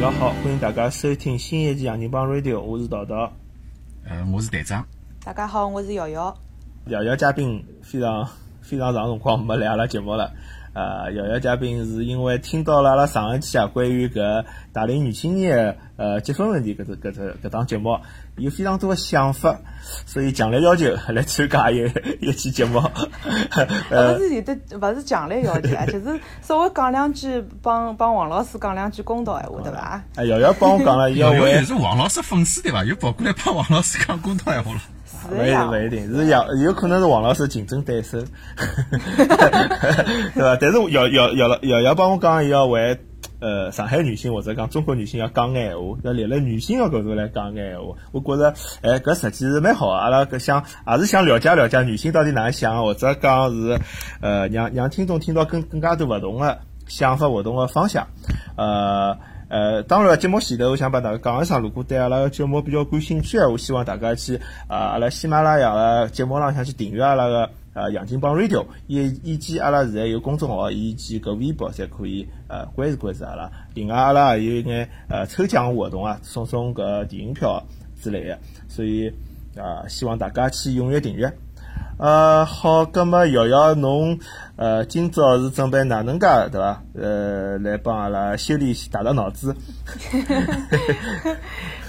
大家好，欢迎大家收听新一期《杨金帮 Radio》，我是桃桃。呃，我是队长。大家好，我是瑶瑶。瑶瑶嘉宾非常非常长辰光没来阿拉节目了。呃，瑶瑶嘉宾是因为听到了阿拉上一期啊关于搿大龄女青年呃结婚问题搿只搿只搿档节目有非常多的想法，所以强烈要求来参加一一期节目。呃，勿是有的，勿是强烈要求啊，就是稍微讲两句，帮帮王老师讲两句公道闲话，对伐？哎，瑶瑶帮我讲了，瑶瑶是王老师粉丝对伐？又跑过来帮王老师讲公道闲话了。不一定，不一定，是杨，有可能是王老师竞争 对手，对伐？但是瑶瑶瑶瑶瑶帮我讲，要为呃上海女性或者讲中国女性要讲眼闲话，要立辣女性的角度来讲眼闲话。我觉着，哎，搿实际是蛮好。阿拉搿想也是想了解了解女性到底哪能想，或者讲是呃让让听众听到更更加多勿同的想法、勿同的方向，呃。呃，当然，节目前头我想帮大家讲一声，如果对阿拉个节目比较感兴趣我希望大家去啊，阿拉喜马拉雅个节目浪向去订阅阿拉个呃杨金帮 Radio，以以及阿拉现在有公众号以及搿微博，侪可以呃关注关注阿拉。另外，阿拉还有一眼呃抽奖活动啊，送送搿电影票之类的，所以啊，希望大家去踊跃订阅。呃，好，葛末瑶瑶侬，呃，今朝是准备哪能介，对伐？呃，来帮阿拉修理大大脑子。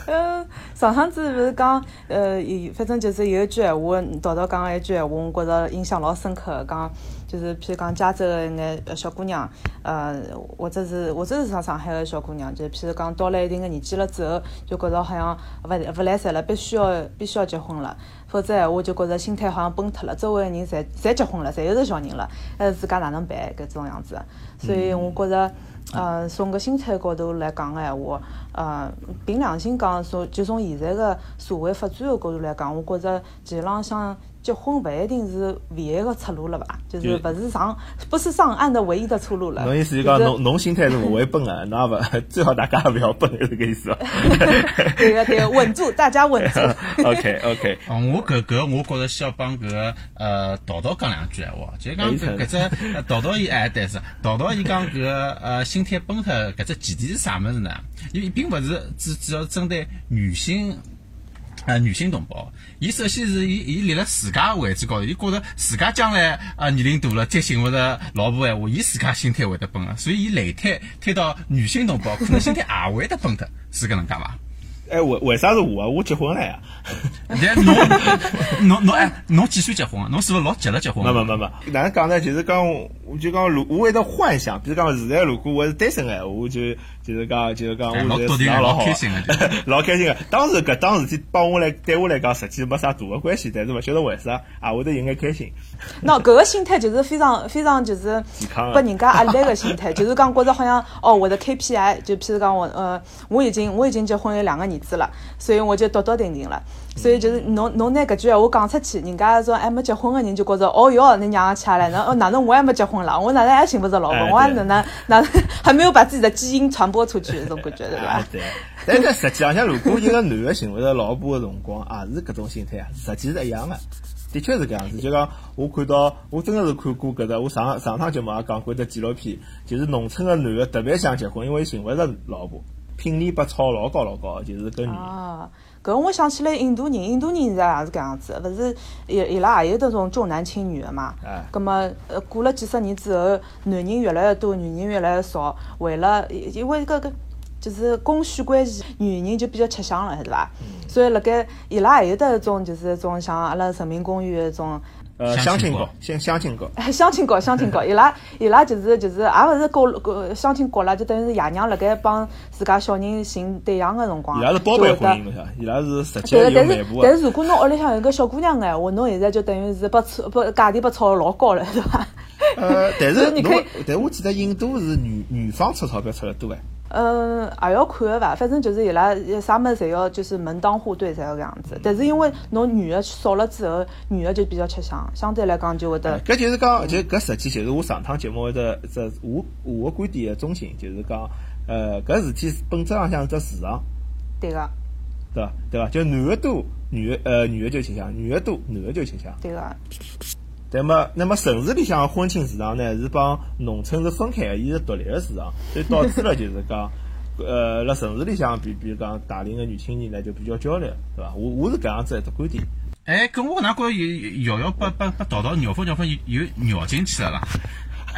嗯，上趟子勿是讲，呃，反正就是有一句闲话，桃桃讲个一句闲话，我觉着印象老深刻。讲就是，譬如讲加州个一眼小姑娘，呃，或者是或者是上上海个小姑娘，就譬如讲到了一定个年纪了之后，就觉着好像勿勿来三了，必须要必须要结婚了，否则闲话就觉着心态好像崩脱了。周围个人侪侪结婚了，侪有是小人了，呃，自家哪能办？搿种样子，所以我觉着。呃，从个心态高头来讲个闲话，呃，凭良心讲，从就从现在个社会发展个角度来讲，我觉着其浪向。结婚勿一定是唯一个出路了吧？就是勿是上不是上岸的唯一的出路了。侬意思就讲侬侬心态是勿会崩个，那勿 最好大家勿要崩，是搿意思 伐？对个对，稳住，大家稳住。OK OK。我搿搿我觉着需要帮搿个呃道道讲两句闲话，就讲搿搿只道道伊哎，对是道道伊讲搿呃心态崩脱搿只前提是啥物事呢？伊并勿是只主要针对女性。啊，女性同胞，伊首先是伊伊立了自家位置高头，伊觉着自家将来啊年龄大了再寻勿着老婆闲话，伊自家心态会得崩个，所以伊累推推到女性同胞，可能心态也会得崩脱，是搿能介伐？哎，为为啥是我啊？我结婚了呀！侬侬侬哎，侬几岁结婚啊？侬是勿是老急了结婚？没没没没，哪能讲呢？就是讲，我就讲，如我会得幻想，比如讲，现在如果我是单身的，我就就是讲，就是讲，我老是 老开心的，老开心个。当时搿当事体帮我来对我来讲，实际没啥大的关系，但是勿晓得为啥啊，会得有眼开心。喏搿个心态就是非常非常就是拨人家压力个心态，就是讲觉着好像哦，我的 KPI 就譬如讲我呃，我已经我已经结婚有两个儿子了，所以我就笃笃定定了。所以就是侬侬拿搿句闲话讲出去，人家种还没结婚个人就觉着哦哟，你娘起来了，那哪能我还没结婚了，我哪能还寻勿着老婆，我还哪能哪能还没有把自己的基因传播出去，这种感觉对伐？对。但是实际上，像如果一个男的寻勿着老婆个辰光，也是搿种心态啊，实际是一样的。的确是搿样子，就讲我看到，我真的是看过搿个，我上上趟节目也讲过一只纪录片，就是农村个男的特别想结婚，因为寻勿着老婆，聘礼被炒老高老高，就是搿女。啊，搿我想起来印度人，印度人现在也是搿样子，勿是伊伊拉也有得种重男轻女的嘛。哎。葛么呃，过了几十年之后，男人越来越多，女人越来越少，为了因为搿个。就是供需关系，女人就比较吃香了，是伐？所以辣盖伊拉也有得一种，就是种像阿拉人民公园一种，呃，相亲角，先相亲角，相亲角，相亲角，伊拉伊拉就是就是也勿是过过相亲角啦，就等于是爷娘辣盖帮自家小人寻对象个辰光，伊拉是包办婚姻个，伊拉是直接有但是但是如果侬屋里向有个小姑娘个闲话，侬现在就等于是把炒把价钿把炒老高了，是伐？呃，但是侬，但我记得印度是女女方出钞票出得多哎。嗯，也要看个伐，反正就是伊拉啥物事侪要就是门当户对侪要搿样子。但是因为侬女的少了之后，女的就比较吃香，相对来讲就会得。搿就是讲，就搿实际就是我上趟节目的只我我个观点的中心，就是讲，呃，搿事体本质上向是只市场。对个。对伐？对伐？就男的多，女个呃女的就吃香；女的多，男的就吃香。对个。那么，那么城市里向婚庆市场呢，是帮农村是分开的，伊是独立的市场，所以导致了就是讲，呃，辣城市里向，比比如讲大龄的女青年呢，就比较焦虑，对伐？我我是搿样子一只观点。哎，搿我哪觉着有瑶瑶把把把淘淘鸟粪鸟粪有鸟进去了啦？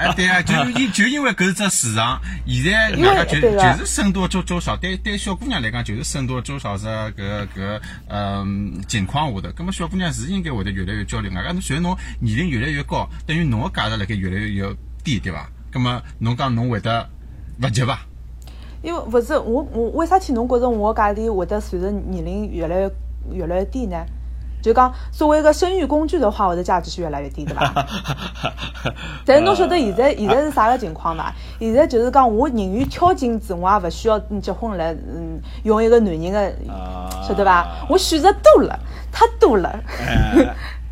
哎，对啊，就因就因为搿是只市场，现在大家就就是僧多粥粥少，对对小姑娘来讲就是僧多粥少是搿搿嗯情况下头，葛末小姑娘是应该会得越来越焦虑。外加侬随着侬年龄越来越高，等于侬个价值辣盖越来越越低，对伐？葛末侬讲侬会得勿急伐？因为勿是我我为啥体侬觉着我个价钿会得随着年龄越来越越来越低呢？就讲作为一个生育工具的话，我的价值是越来越低，对吧？但是侬晓得现在现在是啥个情况伐？现在就是讲我宁愿挑金子，我也勿需要结婚来嗯用一个男人的，晓得伐？我选择多了，太多了。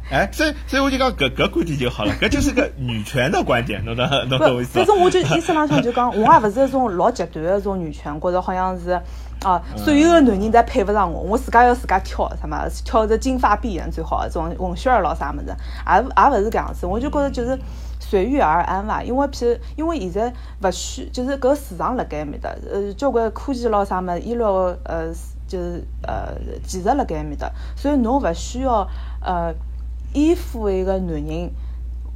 哎，所以所以我就讲搿搿观点就好了，搿就是个女权的观点，侬懂 侬懂我意思？反正我就意思浪向就讲，我也勿是一种老极端的一种女权，觉着好像是。啊，所有的男人侪配勿上我，我自家要自家挑，什么挑只金发碧眼最好，这种混血儿咯啥么子，也也勿是搿样子。我就觉着就是随遇而安伐，因为譬如因为现在勿需，就是搿市场辣盖埃面搭，呃，交关科技咯啥么，医疗呃就是呃技术辣盖埃面搭，所以侬勿需要呃依附一个男人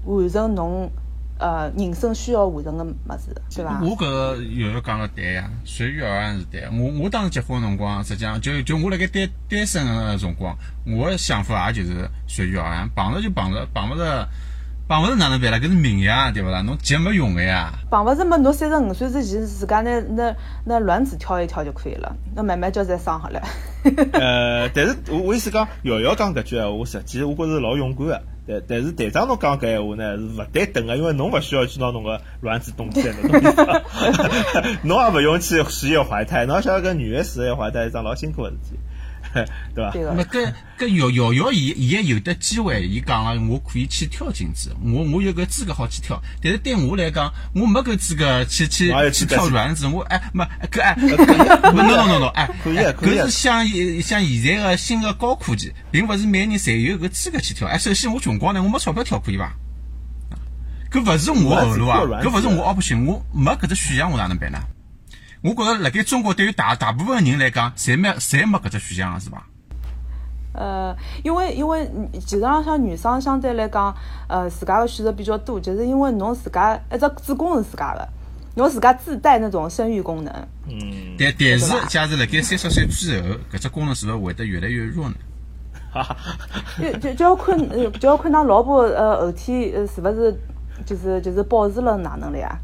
完成侬。呃，人生需要完成的么子，对伐？我搿瑶瑶讲个对呀，随遇而安是对。我我当时结婚辰光，实际上就就我辣盖单单身个辰光，我个想法也就是随遇而安，碰着就碰着，碰勿着，碰勿着哪能办啦？搿是命呀，对勿啦？侬急没用个呀。碰勿着么？侬三十五岁之前，自家拿拿拿卵子挑一挑就可以了，那慢慢叫再生好了。呃，但是我我意思讲，瑶瑶讲搿句闲话，实际我觉着老勇敢个。但但是队长侬讲搿闲话呢是勿对等个，因为侬勿需要去拿侬个卵子冻起来，侬也勿用去试验怀胎，侬晓得搿女个试验怀胎是桩老辛苦个事体。对吧？那搿搿瑶瑶瑶，伊伊也有得机会，伊讲了，我可以去跳金子，我我有个资格好去跳。但是对我来讲，我没搿资格去去去跳软子。我哎，没搿哎，no no no no，哎，可以 可以。搿是像像现在个新个高科技，并勿是每人侪有搿资格去跳。哎，首先我穷光呢，我没钞票跳，可以伐？搿勿是我后路啊，搿勿是我 option，我没搿只选项，我哪能办呢？我觉着辣盖中国，对于大大部分人来讲，侪没侪没搿只选项，是伐？呃，因为因为其实上像女生相对来讲，呃，自家个选择比较多，就是因为侬自家一只子宫是自家个，侬自家自带那种生育功能。嗯。但但是，假如辣盖三十岁之后，搿只功能是勿是会得越来越弱呢？哈哈。就就就要看，就要看㑚老婆呃后天呃是勿是就是就是保持了哪能了呀？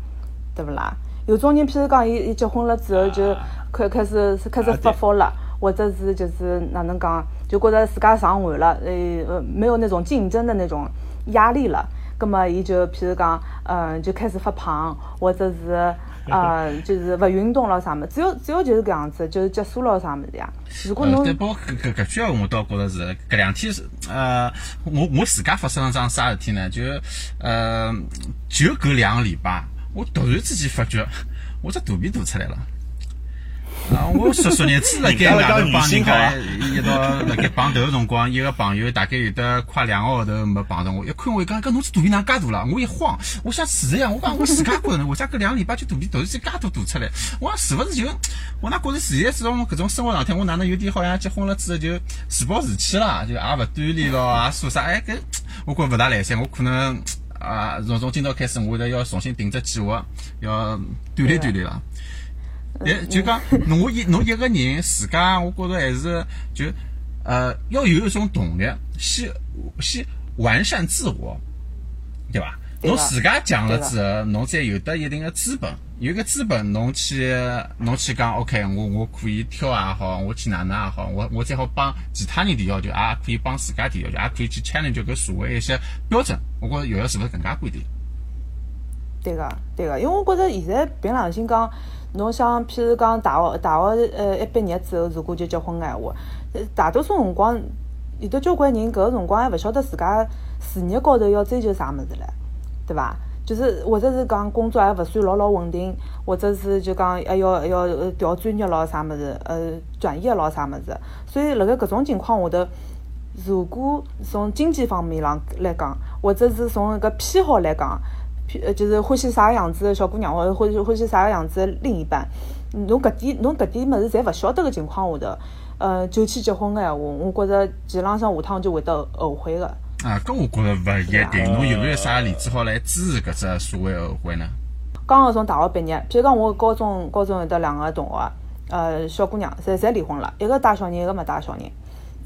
对勿啦？有种人，譬如讲，伊伊结婚了之后就开开始开始发福了，或者是就是哪能讲，就觉着自家上岸了，呃，没有那种竞争的那种压力了。葛么，伊就譬如讲，嗯，就开始发胖，或者是 呃，就是勿运动了啥么？只有只有就是搿样子，就是结束了啥么子呀？如果侬，对，包括搿搿搿句话，我倒觉着是搿两天是呃，我我自家发生了桩啥事体呢？就呃，就搿两个礼拜。我突然之间发觉，我只肚皮大出来了。啊！我说昨日子辣盖外头帮人家一道辣盖碰头个辰光，一个朋友大概有得快两个号头没碰着我，一看我一讲，搿侬这肚皮哪介大了？我一慌，我想是呀，我讲我自家觉着呢，为啥搿两个礼拜就肚皮突然间介大凸出来？我讲是勿是就我哪觉着现在这种搿种生活状态，我哪能有点好像结婚了之后就自暴自弃了，就也勿锻炼咯，也说啥？哎，搿我觉勿大来三，我可能。啊，从从今朝开始，我得要重新定只计划，要锻炼锻炼了。哎，就讲 侬一侬一个人自家，我觉着还是就呃，要有一种动力，先先完善自我，对吧？侬自家强了之后，侬再有得一定的资本，有个资本，侬去侬去讲，OK，我我可以挑也好，我去哪能也好，我我再好帮其他人提要求，也可以帮自家提要求，也可以去 challenge 搿社会一些标准。我觉着瑶瑶是勿是更加贵点？对个，对个，因为我觉着现在凭良心讲，侬像譬如讲大学大学呃一毕业之后，如果就结婚个闲话，大多数辰光有得交关人搿个辰光还勿晓得自家事业高头要追求啥物事唻。对伐？就是或者是讲工作还勿算老老稳定，或者是就讲还要要调专业咯啥物事，呃，转业咯啥物事。所以辣盖搿种情况下头，如果从经济方面上来讲，或者是从一个偏好来讲，呃，就是欢喜啥个样子的小姑娘，或者欢喜欢喜啥个样子的另一半，侬搿点侬搿点物事侪勿晓得个情况下头，呃，就去结婚个闲话，我觉着前浪向下趟就会得后悔个。啊，搿我觉着勿一定。侬有没有啥例子好来支持搿只所谓后悔呢？刚刚从大学毕业，譬如讲我高中高中有得两个同学，呃，小姑娘，侪侪离婚了，一个带小人，一个没带小人，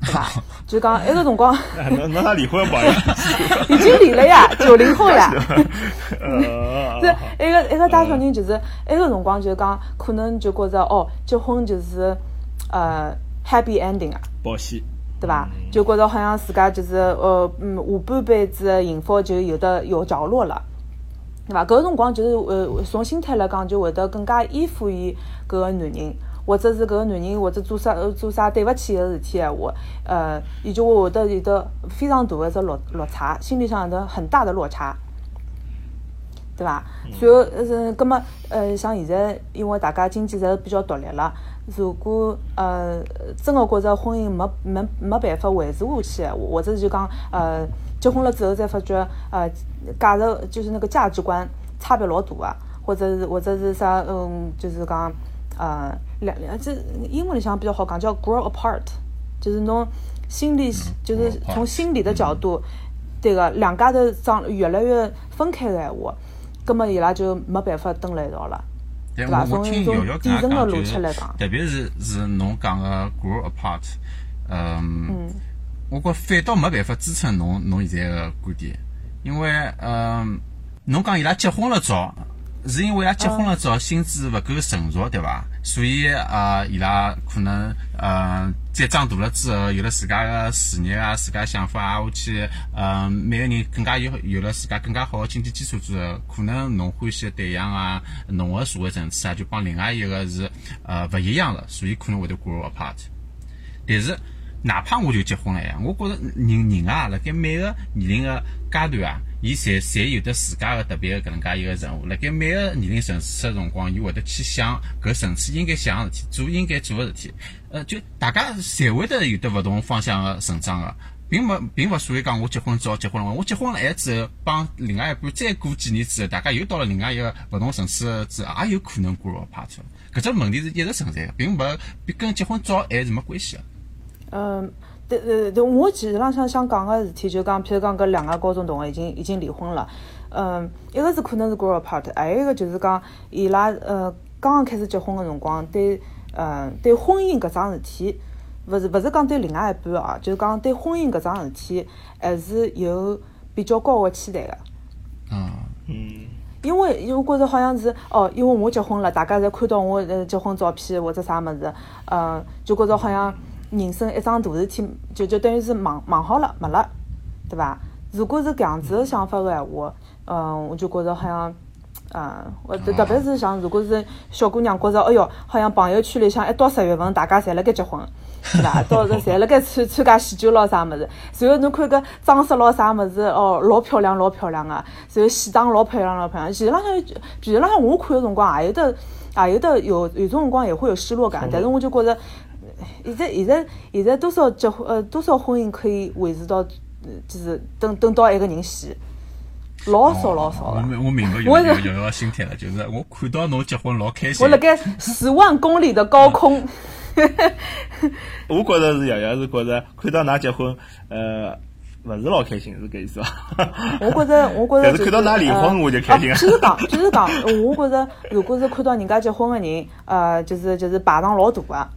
对吧？就讲一个辰光，那那他离婚不好意思，已经离了呀，九零后呀。呃，是一个一个带小人，就是一个辰光就讲，可能就觉着哦，结婚就是呃 happy ending 啊，保险，对伐？就觉着好像自家就是呃嗯下半辈子的幸福就有的有着落了，对伐？搿个辰光就是呃从心态来讲，就会得更加依附于搿个男人，或者是搿个男人或者做啥呃做啥对勿起个事体闲话，呃，伊就会会得有得非常大个只落落差，心理上有得很大的落差。对伐？然后，呃，葛么，呃，像现在，因为大家经济侪比较独立了，如果呃真个觉着婚姻没没没办法维持下去或者就讲呃结婚了之后才发觉呃价值就是那个价值观差别老大啊，或者是或者是啥嗯，就是讲呃两两这英文里向比较好讲叫 grow apart，就是侬心理就是从心理的角度，对个两家头长越来越分开个闲话。葛么伊拉就没办法蹲辣一道了，对伐？我我听从一种瑶瑶搿底层的样讲，就是逻辑来讲，特别是是侬讲个 grow apart，嗯，我觉反倒没办法支撑侬侬现在个观点，因为嗯，侬讲伊拉结婚了早，是因为伊拉结婚了早，心智勿够成熟，对伐？所以啊，伊拉可能呃，再长大了之后，有了自家个事业啊，自家想法啊，我去，嗯，每个人更加有有了自家更加好的经济基础之后，可能侬欢喜个对象啊，侬个社会层次啊，就帮另外一个是呃勿一样了，所以可能会得 grow apart。但是，哪怕我就结婚了呀，我觉着人人啊，辣盖每个年龄个阶段啊，伊侪侪有得自家个特别个搿能介一个任务。辣盖每个年龄层次个辰光，伊会得去想搿层次应该想个事体，做应该做个事体。呃，就大家侪会得有得勿同方向个成长个。并没，并勿属于讲我结婚早结婚了晚，我结婚了晚之后，帮另外一半再过几年之后，大家又到了另外一个勿同层次之后，也有可能 grow apart。搿只问题是一直存在个，并勿跟结婚早晚是没关系个。嗯，对对，我其实浪向想讲个事体，就讲，譬如讲搿两个高中同学已经已经离婚了，嗯，一个是可能是 grow apart，还有一个就是讲伊拉呃刚刚开始结婚个辰光，对呃对婚姻搿桩事体，勿是勿是讲对另外一半哦，就是讲对婚姻搿桩事体，还是有比较高个期待个。嗯，嗯，因为因为我觉着好像是哦，因为我结婚了，大家侪看到我呃结婚照片或者啥物事，呃，就觉着好像人生一桩大事体，就就等于是忙忙好了没了，对伐？如果是搿样子的想法个闲话，嗯、我就觉着好像。嗯，我特特别是像如果是小姑娘觉着，哎哟，好像朋友圈里向一到十月份，大家侪辣盖结婚，对伐？到时侪辣盖参参加喜酒咯啥物事，然后侬看搿装饰咯啥物事，哦，老漂亮老漂亮个，然后喜装老漂亮老漂亮。其实浪向，其实浪向我看个辰光，也有得，也有得有有种辰光也会有失落感，但是我就觉着，现在现在现在多少结婚呃多少婚姻可以维持到，呃就是等等到一个人死，老少老少我个。明我明白有有有个心态了，就是我看到侬结婚老开心我。辣盖十万公里的高空，我觉着是瑶瑶是觉着看到㑚结婚，呃，勿是老开心，是搿意思伐？我觉着我觉着 但是看到㑚离婚呃我就开心就是讲就是讲，我觉着如果是看到人家结婚个人，呃，就是就是排场老大个，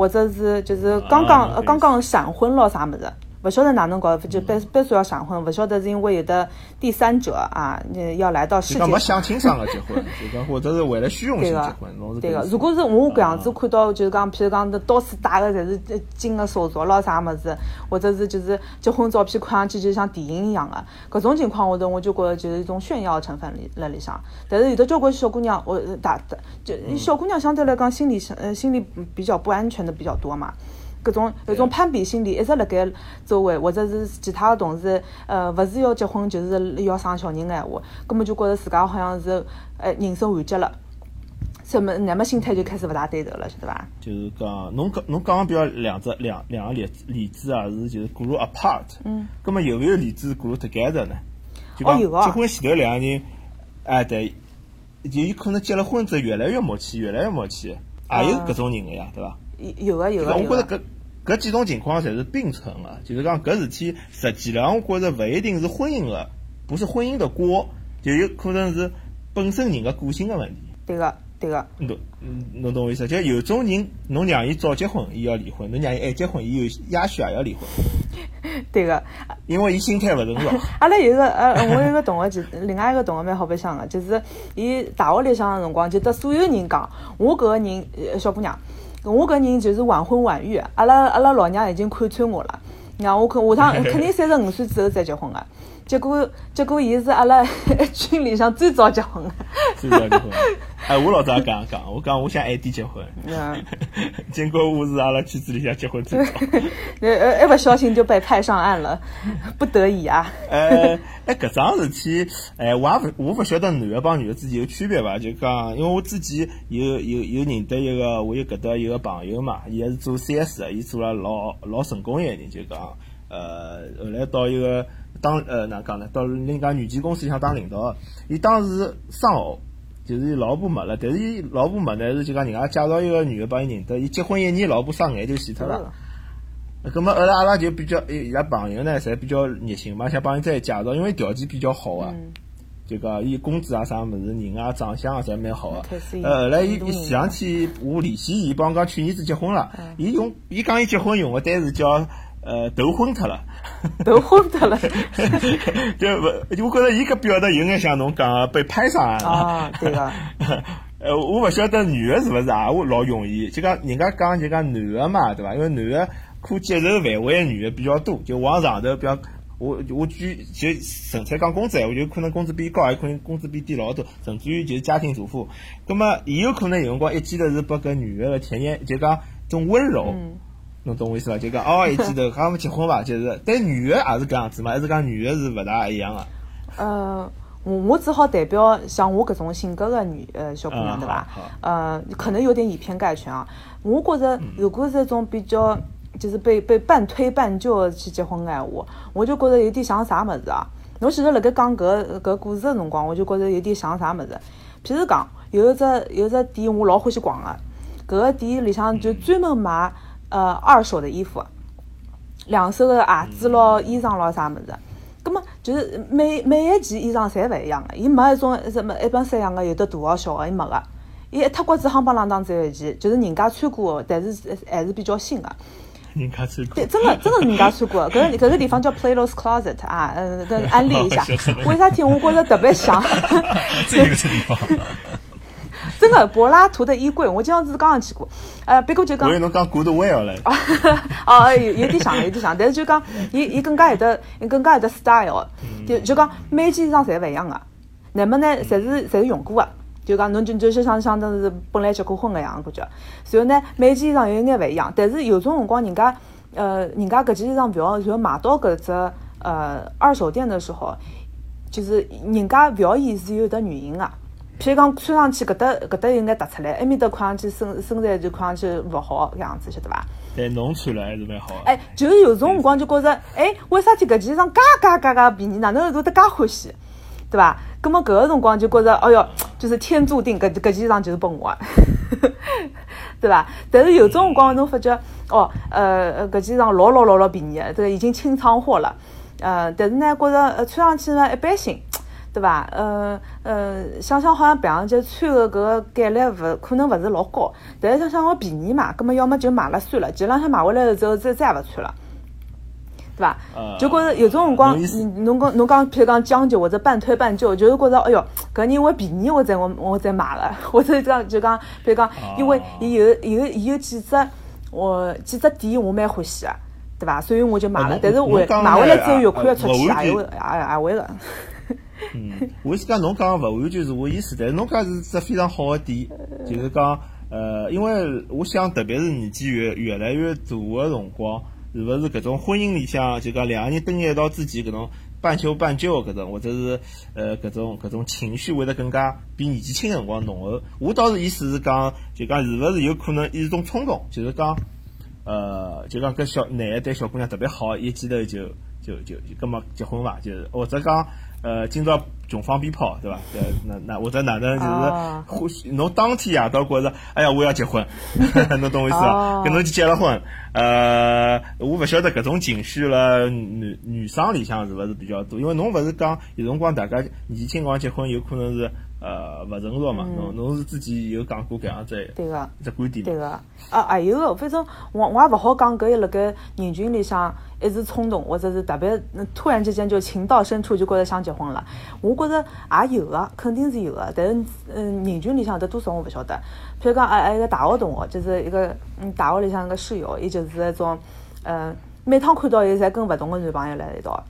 或者是就是刚刚刚刚闪婚咯啥物事。勿晓得哪能搞，就必必须要闪婚，勿晓得是因为有的第三者啊，呃要来到世界上就讲没想清爽个结婚，就讲或者是为了虚荣心结婚，侬是对个如果是我搿样子看到，就是讲，譬如讲，到处戴个侪是呃金个手镯咯啥物事，或者是就是结婚照片看上去就像电影一样个，搿种情况下头，我就觉着就是一种炫耀成分里辣里向。但是有的交关小姑娘，我呃大大就小姑娘相对来讲心理上呃心理比较不安全的比较多嘛。搿种有种攀比心理一直辣盖周围，或者是其他的同事，呃，勿是要结婚就是要生小人个闲话，根本就觉着自家好像是呃人生完结了。什么，那么心态就开始勿大对头了，晓得伐？就是讲，侬讲侬讲个比较两只两两个例子例子啊，是就是 grow apart。嗯。咁么有没有例子 grow together 呢？哦有啊结婚前头两个人哎，对，就有可能结了婚之后越来越默契，越来越默契，也有搿种人个呀，对伐？有个有个。我觉着搿搿几种情况侪是并存个，就是讲搿事体实际上我觉着勿一定是婚姻个，不是婚姻的锅，就有可能是本身人的个性个问题。对个。对个，侬侬懂我意思？就有种人，侬让伊早结婚，伊要离婚；侬让伊晚结婚，伊有也许也要离婚。对个，因为伊心态勿成熟。阿拉有个呃，我有个同学，就另外一个同学蛮好白相个，就是伊大学里向个辰光，就得所有人讲，我搿个人小姑娘，我搿人就是晚婚晚育。阿拉阿拉老娘已经看穿我了，让我看下趟肯定三十五岁之后再结婚个。结果，结果，伊是阿拉 群里向最早结婚的。最早结婚。哎，我老早也讲讲，我讲我想晚点结婚。嗯。结果我是阿拉圈子里向结婚最早。呃呃，一不小心就被派上岸了，不得已啊。呃，哎，搿桩事体，哎，我也勿，我勿晓得男的帮女的之间有区别伐？就讲，因为我自己有有有认得一个，我有搿搭一个朋友嘛，伊也是做 CS 的，伊做了老老成功一个人，就讲，呃，后来到一个。当呃哪讲呢？到人家软件公司里向当领导，伊当时丧偶，就是伊老婆没了，但是伊老婆没呢是就讲人家介绍一个女的帮伊认得，伊结婚一年老婆生癌就死脱了。咁么后来阿拉就比较伊拉朋友呢，侪比较热心嘛，想帮伊再介绍，因为条件比较好啊，就讲伊工资啊啥物事，人啊长相啊侪蛮好啊。呃，后来伊伊前两天我联系伊，帮我讲去年子结婚了，伊用伊讲伊结婚用个单词叫。呃，头昏脱了，头昏脱了，就勿，我觉着伊搿表达有眼像侬讲个被拍上岸了。啊，对个。呃，我勿晓得女个是勿是啊？我老容易，就讲人家讲就讲男个嘛，对伐？因为男个可接受范围女个比较多，就往上头，比方我我举就纯粹讲工资，我就可能工资比高，也可能工资比低老多，甚至于就是家庭主妇。葛么，伊有可能有辰光一记头是拨搿女个个体验，就讲种温柔。侬懂我意思伐？就讲哦，一记头，他们结婚伐？就是，但女个也是搿样子嘛，还是讲女个是勿大一样个。呃，我我只好代表像我搿种性格个女呃小姑娘对伐？呃，可能有点以偏概全啊。我觉着，如果是一种比较，就是被被半推半就去结婚个闲话，我就觉着有点像啥物事啊？侬其实辣盖讲搿搿故事个辰光，我就觉着有点像啥物事？譬如讲，有一只有一只店，我老欢喜逛个，搿个店里向就专门卖。呃，二手的衣服，两手的鞋子咯，衣裳咯，啥物事？葛么就是每每一件衣裳侪勿一样个，伊没一种什么一般式样个，有的大个小个，伊没个。伊一脱骨子夯邦啷当只有一件，就是人家穿过，但是还是比较新个。人家穿过。对，真的真的人家穿过。搿个搿个地方叫 Playlos Closet 啊，呃，跟安利一下。为啥体我觉着特别像？这个地方。真的柏拉图的衣柜，我经常是刚刚去过，呃，别个就讲，我以为侬讲 Good Will 嘞，哦，有有点像，有点像，但是就讲，伊伊更加有的，更加有的 style，就就讲每件衣裳侪勿一样个，那么呢，侪是侪是用过个，就讲侬就就像相当是本来结过婚个样感觉，然后呢，每件衣裳有眼勿一样，但是有种辰光人家，呃，人家搿件衣裳覅，然后买到搿只呃二手店的时候，就是人家勿要伊是有的原因个。譬如讲穿上去搿搭搿搭应该凸出来，埃面搭看上去身身材就看上去勿好搿样子，晓得伐？但侬穿了还是蛮好。哎，就是有种辰光就觉着，哎，为啥体搿件衣裳介介介介便宜，哪能会得介欢喜，对伐？葛末搿个辰光就觉着，哎哟，就是天注定搿搿件衣裳就是拨我，对伐？但是有种辰光侬发觉，哦，呃，搿件衣裳老老老老便宜，这个已经清仓货了，呃，但是呢，觉着穿上去呢一般性。对伐？呃呃，想想好像平常节穿个搿个概率勿可能勿是老高，但是想想我便宜嘛，葛末要么就买了算了，前两天买回来了之后再再也勿穿了，对伐？就觉着有种辰光，侬讲侬讲，譬如讲将就或者半推半就，就是觉着哎哟，搿人为便宜我再我我再买了，或者讲就讲，譬如讲，因为伊有有伊有几只我几只点我蛮欢喜个，对伐？所以我就买了，但是回买回来之后越看越出去，也会也也会个。嗯，我是讲侬讲勿完全是我意思，但是侬讲是只非常好的点，就是讲，呃，因为我想，特别是年纪越越来越大的辰光，是勿是搿种婚姻里向，就讲两个人蹲一道之前搿种半揪半揪搿种，或者是呃搿种搿种情绪会得更加比年纪轻个辰光浓厚。我倒是意思是讲，就讲是勿是有可能一种冲动，就是讲，呃，就讲搿小男的对小姑娘特别好，一记头就就就就搿么结婚伐？就是或者讲。呃，今朝穷放鞭炮，对伐？呃，那那或者哪能就是侬当天夜到觉着，哎呀，我要结婚，侬懂我意思伐？跟侬去结了婚，呃，我勿晓得搿种情绪了，女女生里向是勿是比较多？因为侬勿是讲有辰光大家年纪轻光结婚，有可能是。呃，勿成熟嘛，侬侬是之前有讲过搿样子对个，只观点。对个，啊，还有个，反正我我也勿好讲搿一辣盖人群里向一时冲动，或者是特别突然之间就情到深处就觉着想结婚了。我觉着也有个，肯定是有个，但是嗯，人群里向得多少我勿晓得。譬如讲，还还一个大学同学，就是一个嗯大学里向个室友，伊就是那种嗯，每趟看到伊，侪跟勿同个男朋友辣一道，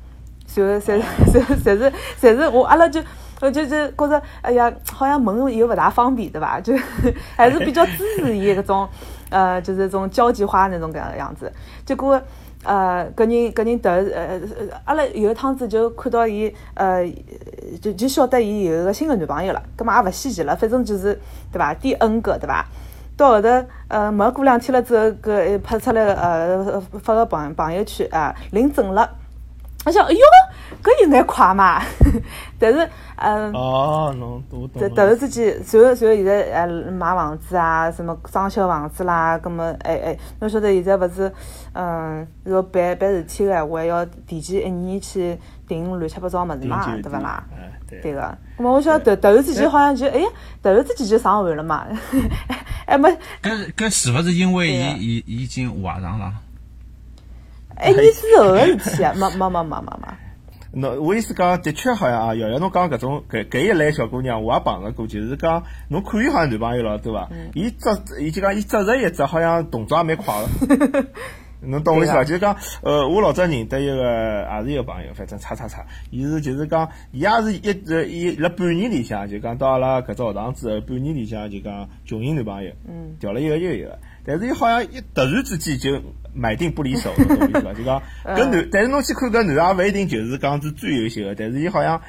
所以侪侪侪是侪是我阿拉就。我就就觉着，哎呀，好像门又勿大方便，对伐？就还是比较支持伊搿种，呃，就是种交际花那种搿样子。结果，呃，搿人搿人突呃，阿拉有一趟子就看到伊，呃，就就晓得伊有一个新的男朋友了，搿么也勿稀奇了，反正就是对伐？第 N 个对伐？到后头，呃，没过两天了之后，搿拍出来呃发个朋朋友圈啊，领证了。我想，哎哟，搿有眼快嘛？但是，嗯，哦，侬都懂。突然之间，随后随后现在，呃，买房子啊，什么装修房子啦，葛么，哎哎，侬晓得现在勿是，嗯，要办办事体个闲话，要提前一年去订乱七八糟物事嘛，对勿啦？对个。葛么，我想突突然之间好像就，哎呀，突然之间就上岸了嘛？哎没。搿搿是勿是因为伊伊已经怀上了？哎，你之后个事体啊，没没没没没没。侬 我意思讲，的确好像啊，瑶瑶侬讲搿种搿搿一类小姑娘，我也碰着过，就是讲侬看伊好像男朋友了，对伐？伊只伊就讲伊只着一只，好像动作也蛮快个。侬懂我意思伐？就是讲，呃，我老早认得一个，也是一个朋友，反正叉叉叉，伊是就是讲，伊也是一直伊辣半年里向，就讲到阿拉搿只学堂之后，半年里向就讲穷寻男朋友，嗯，调了一个又一个。但是伊好像一突然之间就买定不离手，懂我意思伐？就讲搿男，但是侬去看搿男也勿一定就是讲是最优秀的，但是伊好像，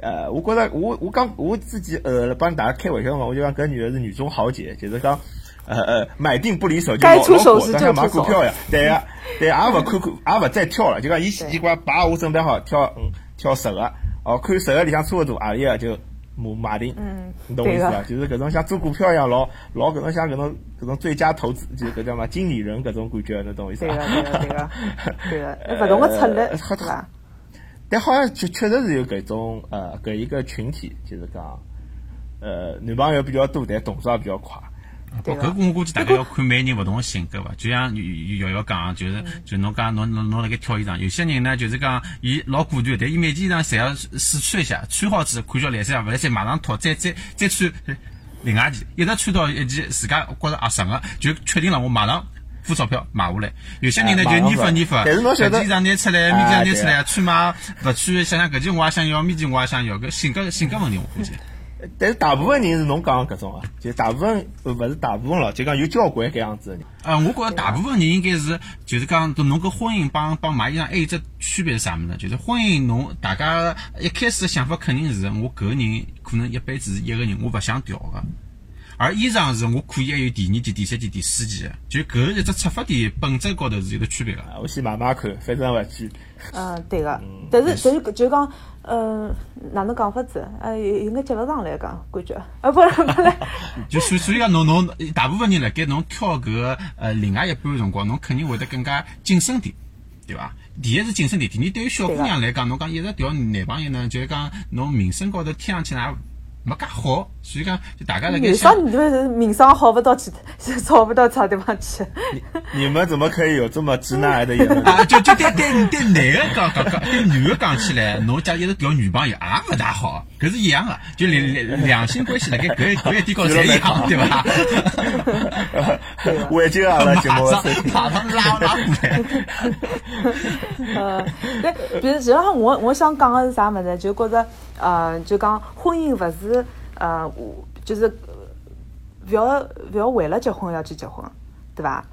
呃，我觉着我我讲我自己呃帮大家开玩笑嘛，我就讲搿女的是女中豪杰，就是讲呃呃买定不离手就老老火，像买股票呀，对呀，对，也勿看看，也勿再跳了，就讲伊习惯把我准备好跳嗯跳十个，哦看十个里向差勿多阿里个就。马马丁，嗯，你懂我意思吧？就是搿种像做股票一样，老老搿种像搿种搿种最佳投资，就是搿叫嘛经理人搿种感觉，你懂我意思吧？对个，对个，对个，对个，勿同个策略，对伐？但好像确确实是有搿种呃搿一个群体，就是讲呃男朋友比较多，但动作也比较快。不，搿个我估计大概要看每人勿同个性格伐。就像瑶瑶讲，就是就侬讲侬侬侬辣盖挑衣裳，有些人呢就是讲伊老果断，但伊每件衣裳侪要试穿一下，穿好之后看叫来三勿来三马上脱，再再再穿另外件，一直穿到一件自家觉着合适个，就确定了，我马上付钞票买下来。有些人呢就黏发黏发，搿件衣裳拿出来，面件拿出来，穿嘛勿穿，想想搿件我也想要，面件我也想要，搿性格性格问题我估计。但是大部分人是侬讲搿种啊，就大部分勿是大部分咯，就讲有交关搿样子。呃，我觉着大部分人应该是，就是讲，侬搿婚姻帮帮买衣裳还有只区别是啥物事呢？就是婚姻，侬大家一开始的想法肯定是，我搿个人可能一辈子是一个人，我勿想调个。而衣裳是我可以还有第二件、第三件、第四件，就搿一只出发点本质高头是有得区别个。我先买买看，反正勿去。嗯，对个。但是，但是就讲，嗯，哪能讲法子？呃，有眼接勿上来讲，感觉。啊，不不不。就所所以讲，侬侬大部分人辣盖侬挑搿个呃另外一半辰光，侬肯定会得更加谨慎点，对伐？第一是谨慎点，第二对于小姑娘来讲，侬讲一直调男朋友呢，就是讲侬名声高头听上去呢。没介好，所以讲就大家那个。女生你们名声好不到去，找不到差地方去。你们怎么可以有这么直男癌的 言论？啊，就就对对对，男的讲讲讲，对女的讲起来，侬家一直调女朋友也勿大好，搿是一样的，就两两两性关系辣盖搿搿一点高头一样，对伐？我已经阿拉节目，马上拉拉过来。呃，对，比如实际上我我想讲的是啥物事，就觉着。呃，就讲婚姻勿是呃，我就是勿要勿要为了结婚要去结婚，对伐？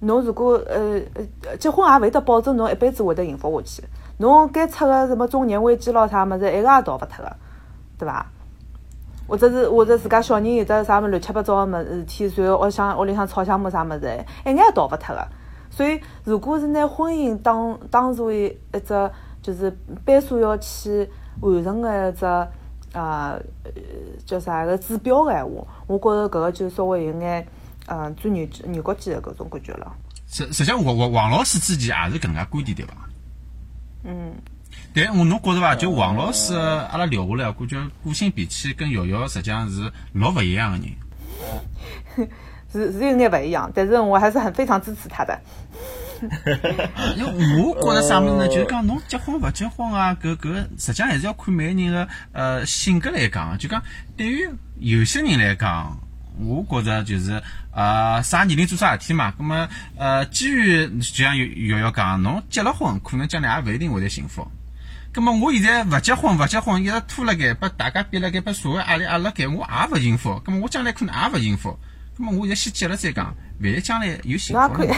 侬如果呃呃结婚也勿会得保证侬一辈子会得幸福下去，侬该出个什么中年危机咯啥物事，一个也逃勿脱个，对伐？或者是或者自家小人有得啥物乱七八糟个物事体，然后屋向屋里向吵相骂啥物事，一眼也逃勿脱个。所以，如果是拿婚姻当当作一一只就是班数要去。完成个一只呃叫啥个指标个闲话，我觉着搿个就稍微有眼呃钻牛牛角尖个搿种感觉了。实实际上，王王王老师之前也是搿能介观点对伐？嗯，但我侬觉着伐？就王老师，阿拉聊下来，感觉个性脾气跟瑶瑶实际上是老勿一样个人。是是有眼勿一样，但是我还是很非常支持他的。因为我觉着啥物事呢？就是讲侬结婚勿结婚啊，搿搿实际上还是要看每个人个呃性格来讲。就讲对于有些人来讲，我觉着就是呃啥年龄做啥事体嘛。葛么呃基于就像瑶瑶讲，侬结了婚，可能将来也勿一定会得幸福。葛么我现在勿结婚，勿结婚，一直拖辣盖，拨大家逼辣盖，拨社会压力压辣盖，我也勿幸福。葛么我将来可能也勿幸福。葛么我现在先结了再讲，万一将来有幸福可以。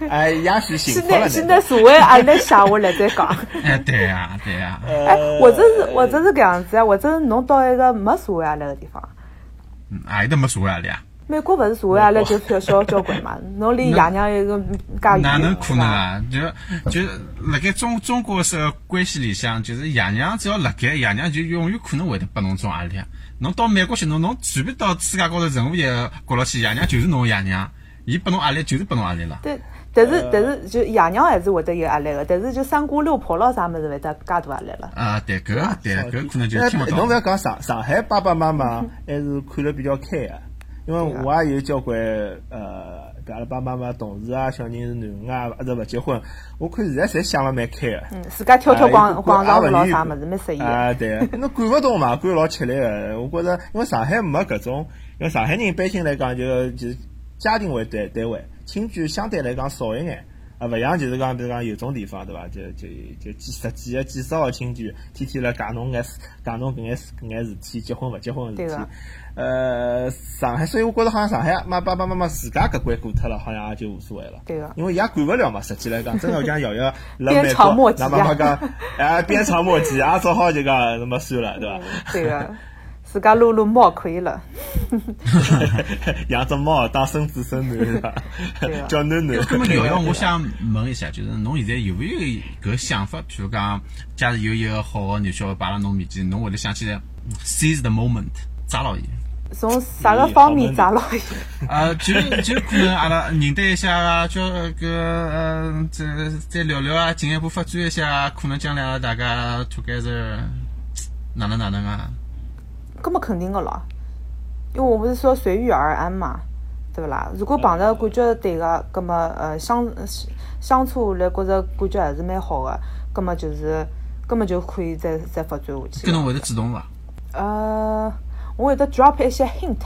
哎，也许幸福了。现在现在社会压力下下来再讲。哎，对呀，对呀。哎，或者是或者是搿样子啊，或者是侬到一个没社会压力个地方。嗯，阿里搭没社会压力啊？美国勿是社会压力就小小交关嘛？侬离爷娘一个介哪能可能啊？就就辣盖中中国是关系里向，就是爷娘只要辣盖，爷娘就永远可能会得拨侬种压力。侬到美国去，侬侬随便到世界高头任何一个角落去，爷娘就是侬爷娘，伊拨侬压力就是拨侬压力了。对，但是但是就爷娘还是会得有压力个，但是就三姑六婆咯啥物事会得介大压力了。啊，对，搿个对，搿可能就听勿到。侬勿要讲上上海爸爸妈妈还是看了比较开个。因为我也有交关呃，阿拉爸爸妈妈同事啊，小人是囡恩啊，一直勿结婚。我看现在侪想了蛮开个。嗯，自家跳跳广广场舞咯啥物事，蛮适意。啊，对，侬管勿动嘛，管老吃力个。我觉着，因为上海没搿种，因为上海人一般性来讲就就家庭为单单位，亲眷相对来讲少一眼。啊，勿像就是讲，比如讲有种地方，对伐？就就就几十几个、几十号亲眷，天天来讲侬眼讲侬搿眼搿眼事体，结婚勿结婚个事体。呃，上海，所以我觉着好像上海妈爸爸妈妈自家搿关过脱了，好像也就无所谓了。对个。因为伊也管勿了嘛，实际来讲，真个像瑶瑶 辣美国，那妈妈讲，哎，鞭长莫及，也只好就讲那么算了，对伐？对个。自家撸撸猫可以了，养只猫当孙子孙女是吧？叫囡囡。那么瑶瑶，我想问一下，就是侬现在有没有搿想法？譬如讲，假如有一个好个女小孩摆辣侬面前，侬会得想起来 seize the moment，抓牢伊。从啥个方面抓牢伊？呃，就就可能阿拉认得一下啊，叫个呃，再再聊聊啊，进一步发展一下，可能将来大家 together 哪能哪能啊？搿么肯定个咯，因为我不是说随遇而安嘛，对勿啦？如果碰着感觉对个，搿么呃相相处下来觉着感觉还是蛮好个，搿么就是，搿么就可以再再发展下去。搿侬会得主动伐？呃，我会得 drop 一些 hint，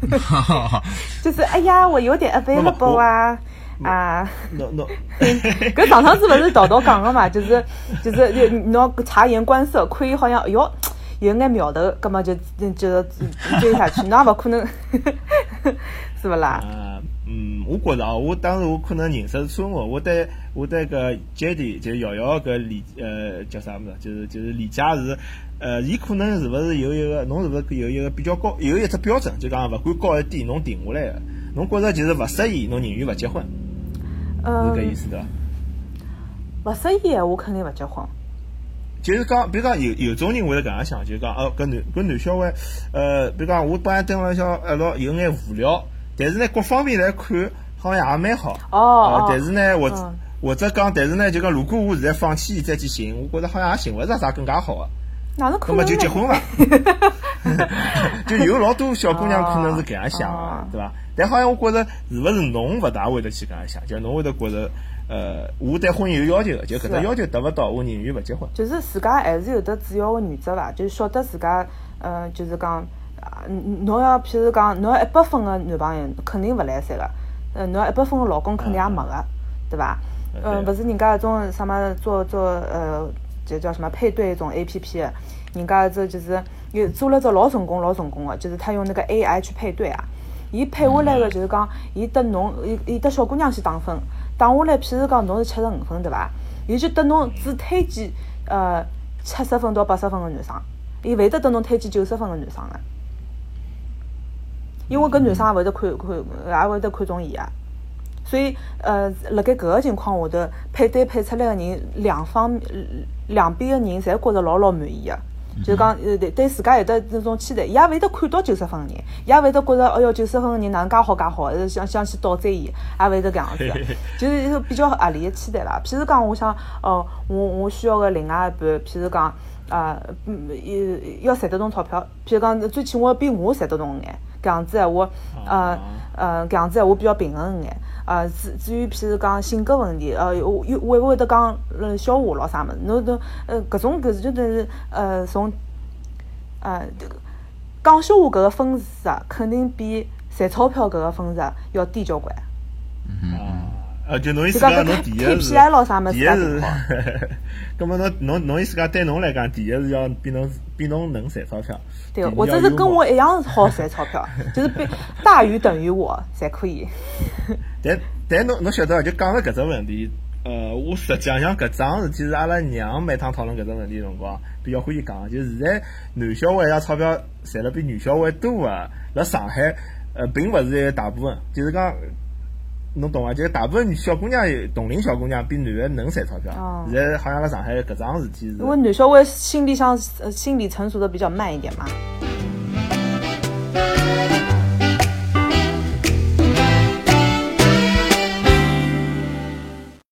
就是哎呀，我有点 available 啊啊，no no，。搿 上趟子勿是道道讲个嘛，就是就是侬察言观色，可以好像哎哟。有眼苗头，葛么就就追下去，那勿可能，是勿啦？嗯，我觉着哦，我当时我可能认识错误，我对我对个 J D 就瑶瑶搿理呃叫啥物事，就是就是理解是呃，伊可能是勿是有一个，侬是勿是有一个比较高，有一只标准，就讲勿管高一低，侬定下来个，侬觉着就是勿适宜，侬宁愿勿结婚，是搿意思对伐？勿适宜个，我肯定勿结婚。就是讲，比如讲有有种人会得搿样想，就是讲哦，搿男搿男小孩，呃，比如讲我本来蹲辣想一道有眼无聊，但是呢，各方面来看好像也蛮好。哦但是呢，我或者讲，但是呢，就讲如果我现在放弃再去寻，我觉着好像也寻勿着啥更加好个。哪能可能？那么就结婚伐？就有老多小姑娘可能是搿样想个，对伐？但好像我觉着是勿是侬勿大会得去搿样想，就侬会得觉着。呃，我对婚姻有要求个，就搿只要求达勿到，我宁愿勿结婚。就是自家还是有得主要个原则伐？就是晓得自家，呃，就是讲，侬要譬如讲，侬要一百分个男朋友，肯定勿来三个，呃，侬要一百分个老公，肯定也没个，对伐？嗯，勿是人家搿种什么做做呃，就叫什么配对一种 A P P，人家这就是有做了只老成功老成功个，就是他用那个 A I 去配对啊，伊配下来个就是讲，伊得侬，伊伊得小姑娘去打分。打下来，譬如讲侬是七十五分，对伐？伊就得侬只推荐呃七十分到八十分个男生，伊勿会得得侬推荐九十分个男生个，因为搿男生也勿会得看看，也勿会得看中伊啊。所以呃，辣盖搿个情况下头，配对配出来个人，两方两边个人侪觉着老老满意个。就是讲，呃，对对自家有得那种期待，伊也勿会得看到九十分个人，伊也勿会得觉着，哎哟，九十分个人哪能介好介好，想想去倒追伊，也勿会得搿样子，就是一个比较合理个期待啦。譬如讲，我想，哦，我我需要个另外一半，譬如讲，啊，嗯，要赚得动钞票，譬如讲，最起码比我赚得动眼，搿样子闲话，呃，呃，搿样子闲话比较平衡眼。啊，至至于譬如讲性格问题，呃，又会勿会得讲笑话咯啥物事？侬侬呃，搿种搿就等于呃从呃讲笑话搿个分数啊，肯定比赚钞票搿个分数要低交关。嗯。呃，就侬意思讲侬第一是，第一是，葛末侬侬侬意思讲对侬来讲，第一是要比侬比侬能赚钞票。对，或者是跟我一样好赚钞票，就是比大于等于我才可以。但但侬侬晓得就讲了搿只问题，呃，我实际上搿桩事体是阿拉娘每趟讨论搿只问题辰光比较欢喜讲，就现在男小孩呀钞票赚了比女小孩多啊，辣上海呃并勿是一个大部分，就是讲。侬懂伐？就是大部分小姑娘同龄小姑娘比男的能赚钞票。现在好像辣上海搿桩事体是。因为男小孩心理上呃心理成熟的比较慢一点嘛。